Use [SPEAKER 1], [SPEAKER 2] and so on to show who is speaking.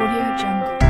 [SPEAKER 1] Audio Jungle.